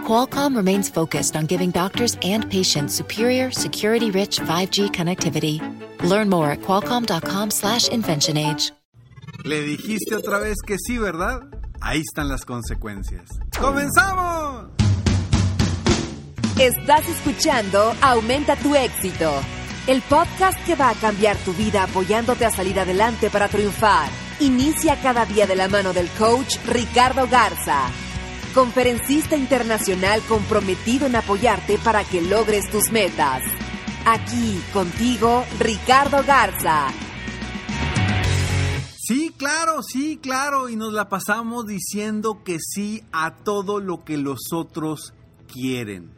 Qualcomm remains focused on giving doctors and patients superior, security-rich 5G connectivity. Learn more at qualcomm.com/inventionage. Le dijiste otra vez que sí, ¿verdad? Ahí están las consecuencias. ¡Comenzamos! Estás escuchando Aumenta tu éxito, el podcast que va a cambiar tu vida apoyándote a salir adelante para triunfar. Inicia cada día de la mano del coach Ricardo Garza, conferencista internacional comprometido en apoyarte para que logres tus metas. Aquí contigo, Ricardo Garza. Sí, claro, sí, claro. Y nos la pasamos diciendo que sí a todo lo que los otros quieren.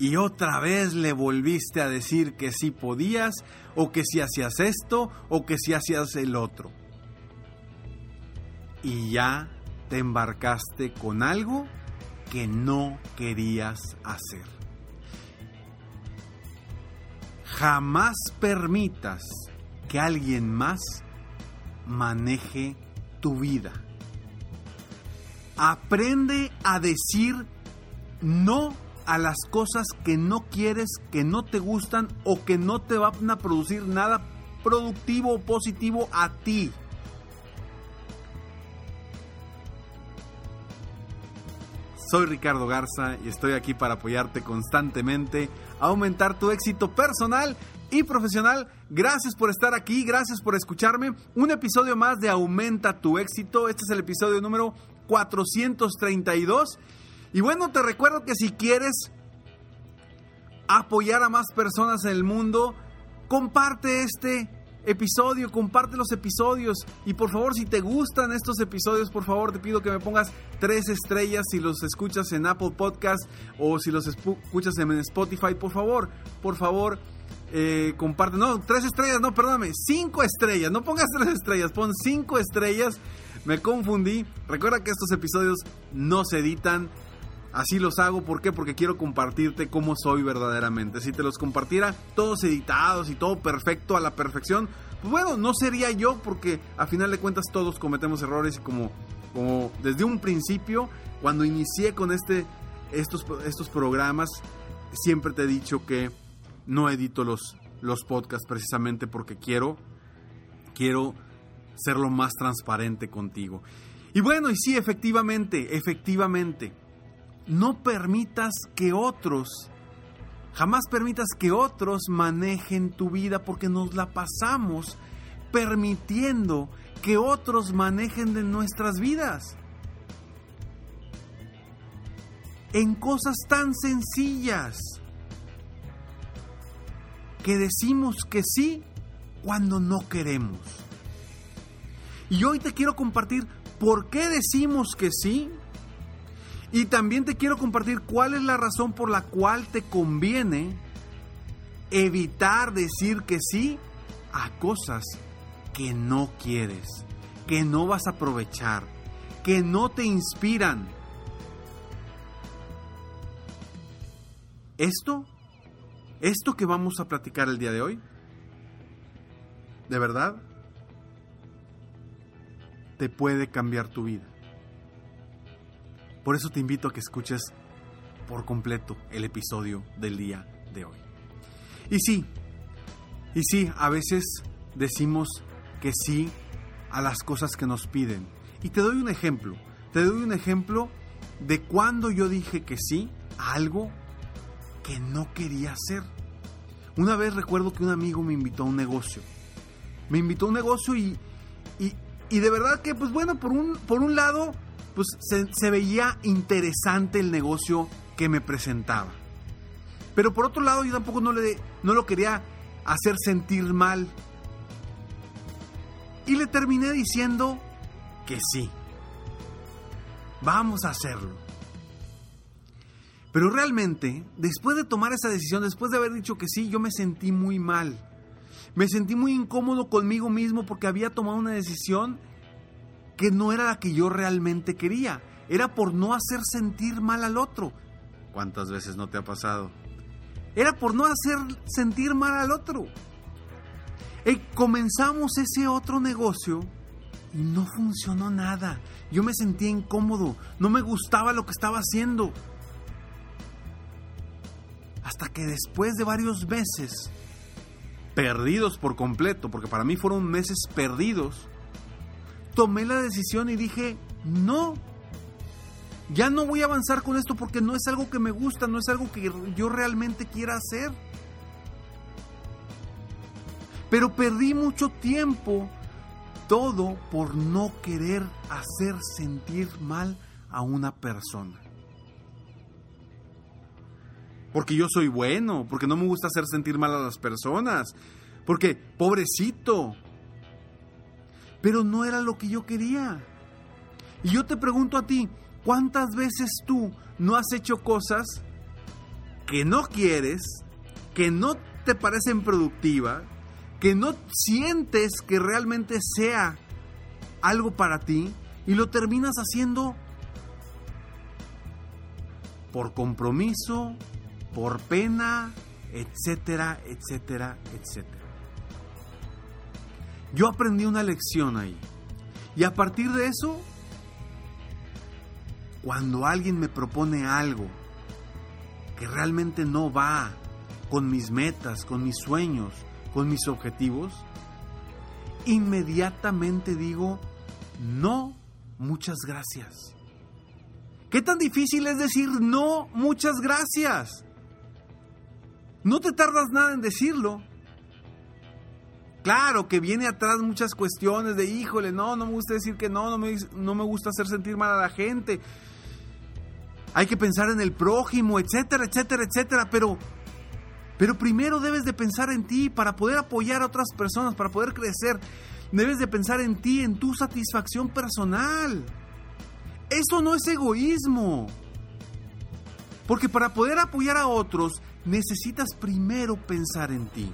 Y otra vez le volviste a decir que sí podías, o que si hacías esto, o que si hacías el otro. Y ya te embarcaste con algo que no querías hacer. Jamás permitas que alguien más maneje tu vida. Aprende a decir no a las cosas que no quieres, que no te gustan o que no te van a producir nada productivo o positivo a ti. Soy Ricardo Garza y estoy aquí para apoyarte constantemente, a aumentar tu éxito personal y profesional. Gracias por estar aquí, gracias por escucharme. Un episodio más de Aumenta tu éxito. Este es el episodio número 432. Y bueno, te recuerdo que si quieres apoyar a más personas en el mundo, comparte este episodio, comparte los episodios. Y por favor si te gustan estos episodios, por favor te pido que me pongas tres estrellas si los escuchas en Apple Podcast o si los escuchas en Spotify, por favor, por favor. Eh, comparte, no, tres estrellas, no, perdóname, cinco estrellas, no pongas tres estrellas, pon cinco estrellas, me confundí. Recuerda que estos episodios no se editan, Así los hago, ¿por qué? Porque quiero compartirte cómo soy verdaderamente. Si te los compartiera todos editados y todo perfecto a la perfección, pues bueno, no sería yo porque a final de cuentas todos cometemos errores y como, como desde un principio, cuando inicié con este, estos, estos programas, siempre te he dicho que no edito los, los podcasts precisamente porque quiero, quiero ser lo más transparente contigo. Y bueno, y sí, efectivamente, efectivamente no permitas que otros, jamás permitas que otros manejen tu vida porque nos la pasamos permitiendo que otros manejen de nuestras vidas. En cosas tan sencillas que decimos que sí cuando no queremos. Y hoy te quiero compartir por qué decimos que sí y también te quiero compartir cuál es la razón por la cual te conviene evitar decir que sí a cosas que no quieres, que no vas a aprovechar, que no te inspiran. Esto, esto que vamos a platicar el día de hoy, de verdad, te puede cambiar tu vida. Por eso te invito a que escuches por completo el episodio del día de hoy. Y sí, y sí, a veces decimos que sí a las cosas que nos piden. Y te doy un ejemplo. Te doy un ejemplo de cuando yo dije que sí a algo que no quería hacer. Una vez recuerdo que un amigo me invitó a un negocio. Me invitó a un negocio y, y, y de verdad que, pues bueno, por un, por un lado pues se, veía interesante el negocio que me presentaba. Pero por otro lado, yo tampoco no, le, no lo quería hacer sentir mal. Y le terminé diciendo que sí. Vamos a hacerlo. Pero realmente, después de tomar esa decisión, después de haber dicho que sí, yo me sentí muy mal. Me sentí muy incómodo conmigo mismo porque había tomado una decisión que no era la que yo realmente quería. Era por no hacer sentir mal al otro. ¿Cuántas veces no te ha pasado? Era por no hacer sentir mal al otro. Y comenzamos ese otro negocio y no funcionó nada. Yo me sentía incómodo, no me gustaba lo que estaba haciendo. Hasta que después de varios meses, perdidos por completo, porque para mí fueron meses perdidos, tomé la decisión y dije, no, ya no voy a avanzar con esto porque no es algo que me gusta, no es algo que yo realmente quiera hacer. Pero perdí mucho tiempo, todo por no querer hacer sentir mal a una persona. Porque yo soy bueno, porque no me gusta hacer sentir mal a las personas, porque pobrecito. Pero no era lo que yo quería. Y yo te pregunto a ti, ¿Cuántas veces tú no has hecho cosas que no quieres, que no te parecen productivas, que no sientes que realmente sea algo para ti y lo terminas haciendo por compromiso, por pena, etcétera, etcétera, etcétera. Yo aprendí una lección ahí. Y a partir de eso cuando alguien me propone algo que realmente no va con mis metas, con mis sueños, con mis objetivos, inmediatamente digo, no, muchas gracias. ¿Qué tan difícil es decir no, muchas gracias? No te tardas nada en decirlo. Claro que viene atrás muchas cuestiones de, híjole, no, no me gusta decir que no, no me, no me gusta hacer sentir mal a la gente hay que pensar en el prójimo, etcétera, etcétera, etcétera, pero pero primero debes de pensar en ti para poder apoyar a otras personas, para poder crecer. Debes de pensar en ti, en tu satisfacción personal. Eso no es egoísmo. Porque para poder apoyar a otros necesitas primero pensar en ti.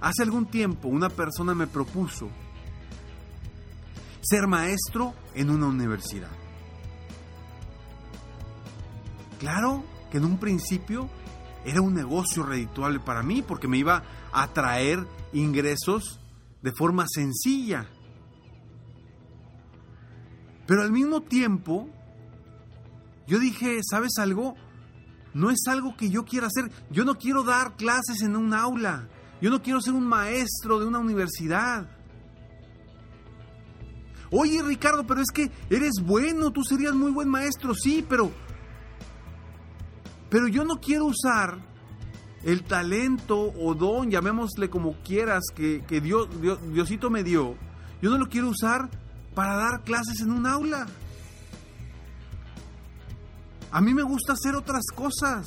Hace algún tiempo una persona me propuso ser maestro en una universidad. Claro que en un principio era un negocio redituable para mí porque me iba a traer ingresos de forma sencilla. Pero al mismo tiempo, yo dije, ¿sabes algo? No es algo que yo quiera hacer. Yo no quiero dar clases en un aula. Yo no quiero ser un maestro de una universidad. Oye, Ricardo, pero es que eres bueno, tú serías muy buen maestro, sí, pero pero yo no quiero usar el talento o don, llamémosle como quieras, que, Dios, Diosito me dio. Yo no lo quiero usar para dar clases en un aula. A mí me gusta hacer otras cosas.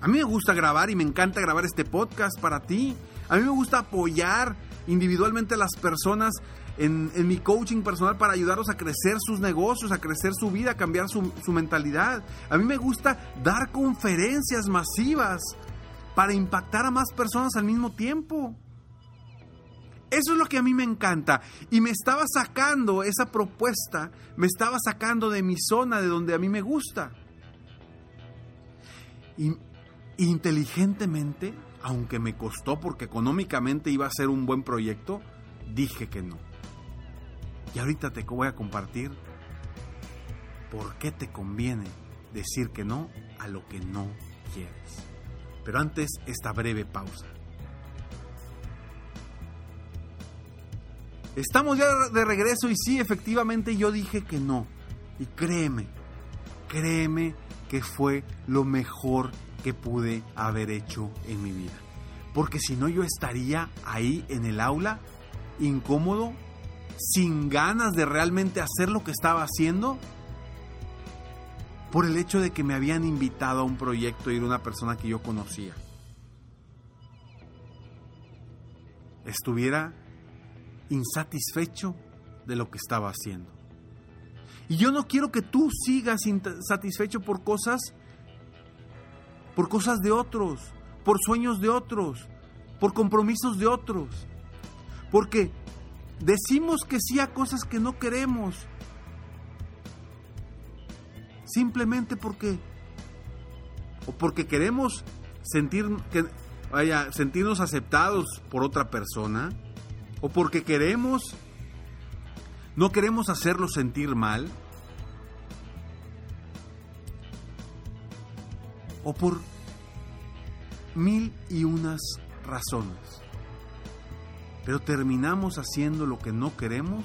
A mí me gusta grabar y me encanta grabar este podcast para ti. A mí me gusta apoyar individualmente a las personas en, mi coaching personal para ayudarlos a crecer sus negocios, a crecer su vida, a cambiar su, mentalidad. A mí me gusta dar conferencias masivas para impactar a más personas al mismo tiempo. Eso es lo que a mí me encanta. Y me estaba sacando esa propuesta, me estaba sacando de mi zona, de donde a mí me gusta. Y inteligentemente, aunque me costó porque económicamente iba a ser un buen proyecto, dije que no. Y ahorita te voy a compartir por qué te conviene decir que no a lo que no quieres. Pero antes, esta breve pausa. Estamos ya de regreso y sí, efectivamente yo dije que no. Y créeme, créeme que fue lo mejor que pude haber hecho en mi vida. Porque si no yo estaría ahí en el aula, incómodo, sin ganas de realmente hacer lo que estaba haciendo por el hecho de que me habían invitado a un proyecto y una persona que yo conocía. Estuviera insatisfecho de lo que estaba haciendo. Y yo no quiero que tú sigas insatisfecho por cosas por cosas de otros, por sueños de otros, por compromisos de otros, porque decimos que sí a cosas que no queremos, simplemente porque o porque queremos sentir que vaya, sentirnos aceptados por otra persona o porque queremos no queremos hacerlo sentir mal o por mil y unas razones. Pero terminamos haciendo lo que no queremos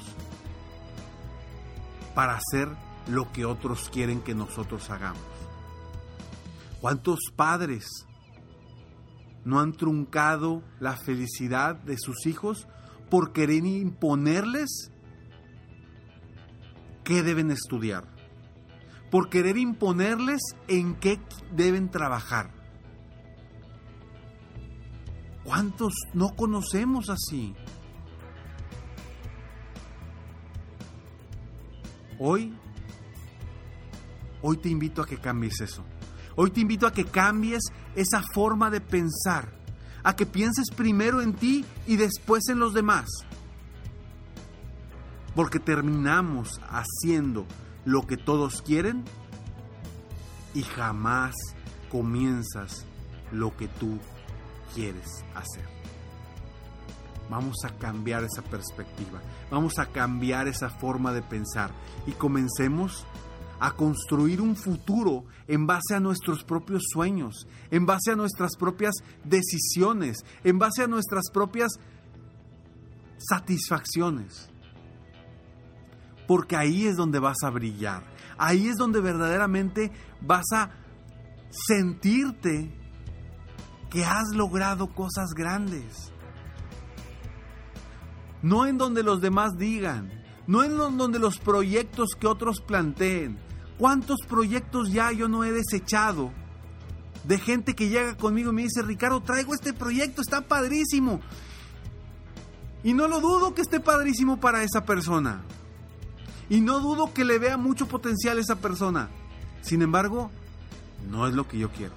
para hacer lo que otros quieren que nosotros hagamos. ¿Cuántos padres no han truncado la felicidad de sus hijos por querer imponerles qué deben estudiar? Por querer imponerles en qué deben trabajar. ¿Cuántos no conocemos así? Hoy, hoy te invito a que cambies eso. Hoy te invito a que cambies esa forma de pensar, a que pienses primero en ti y después en los demás. Porque terminamos haciendo lo que todos quieren y jamás comienzas lo que tú quieres hacer. Vamos a cambiar esa perspectiva, vamos a cambiar esa forma de pensar y comencemos a construir un futuro en base a nuestros propios sueños, en base a nuestras propias decisiones, en base a nuestras propias satisfacciones. Porque ahí es donde vas a brillar, ahí es donde verdaderamente vas a sentirte que has logrado cosas grandes. No en donde los demás digan, no en donde los proyectos que otros planteen. ¿Cuántos proyectos ya yo no he desechado? De gente que llega conmigo y me dice, Ricardo, traigo este proyecto, está padrísimo. Y no lo dudo que esté padrísimo para esa persona. Y no dudo que le vea mucho potencial a esa persona. Sin embargo, no es lo que yo quiero.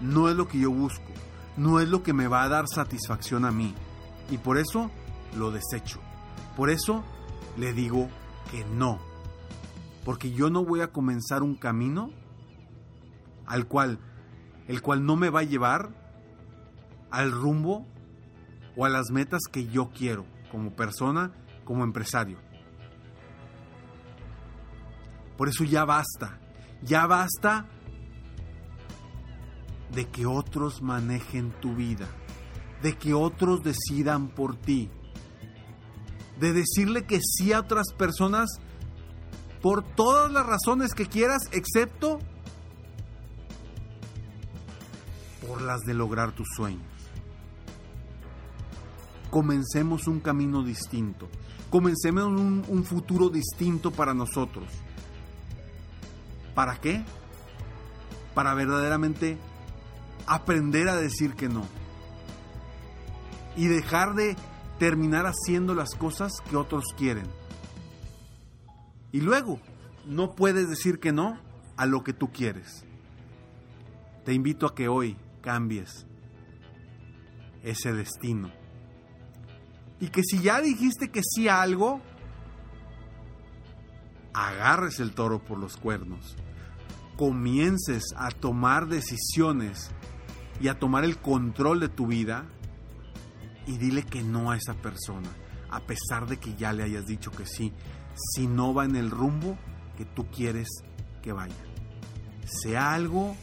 No es lo que yo busco no es lo que me va a dar satisfacción a mí. Y por eso lo desecho. Por eso le digo que no. Porque yo no voy a comenzar un camino al cual el cual no me va a llevar al rumbo o a las metas que yo quiero como persona, como empresario. Por eso ya basta. Ya basta de que otros manejen tu vida, de que otros decidan por ti, de decirle que sí a otras personas por todas las razones que quieras, excepto por las de lograr tus sueños. Comencemos un camino distinto, comencemos un, un futuro distinto para nosotros. ¿Para qué? Para verdaderamente aprender a decir que no. Y dejar de terminar haciendo las cosas que otros quieren. Y luego, no puedes decir que no a lo que tú quieres. Te invito a que hoy cambies ese destino. Y que si ya dijiste que sí a algo, agarres el toro por los cuernos. Comiences a tomar decisiones y a tomar el control de tu vida y dile que no a esa persona, a pesar de que ya le hayas dicho que sí, si no va en el rumbo que tú quieres que vaya. Sea algo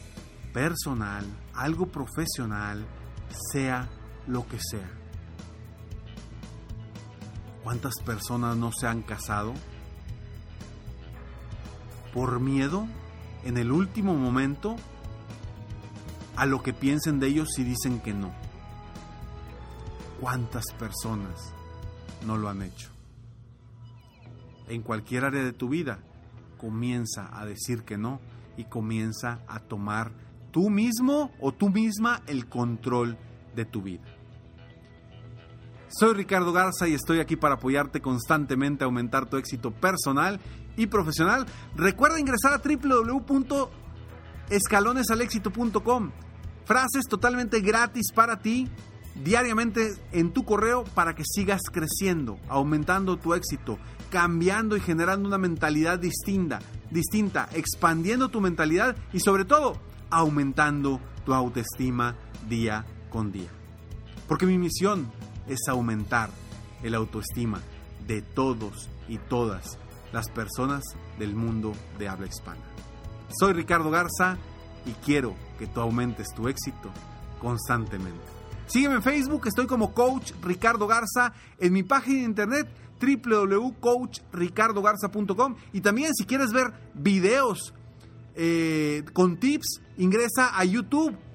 personal, algo profesional, sea lo que sea. ¿Cuántas personas no se han casado por miedo en el último momento a lo que piensen de ellos si dicen que no. ¿Cuántas personas no lo han hecho? En cualquier área de tu vida, comienza a decir que no y comienza a tomar tú mismo o tú misma el control de tu vida. Soy Ricardo Garza y estoy aquí para apoyarte constantemente a aumentar tu éxito personal y profesional. Recuerda ingresar a www.escalonesalexito.com Frases totalmente gratis para ti diariamente en tu correo para que sigas creciendo, aumentando tu éxito, cambiando y generando una mentalidad distinta, distinta, expandiendo tu mentalidad y sobre todo aumentando tu autoestima día con día. Porque mi misión es aumentar el autoestima de todos y todas las personas del mundo de habla hispana. Soy Ricardo Garza y quiero que tú aumentes tu éxito constantemente. Sígueme en Facebook, estoy como Coach Ricardo Garza, en mi página de internet www.coachricardogarza.com y también si quieres ver videos eh, con tips, ingresa a YouTube,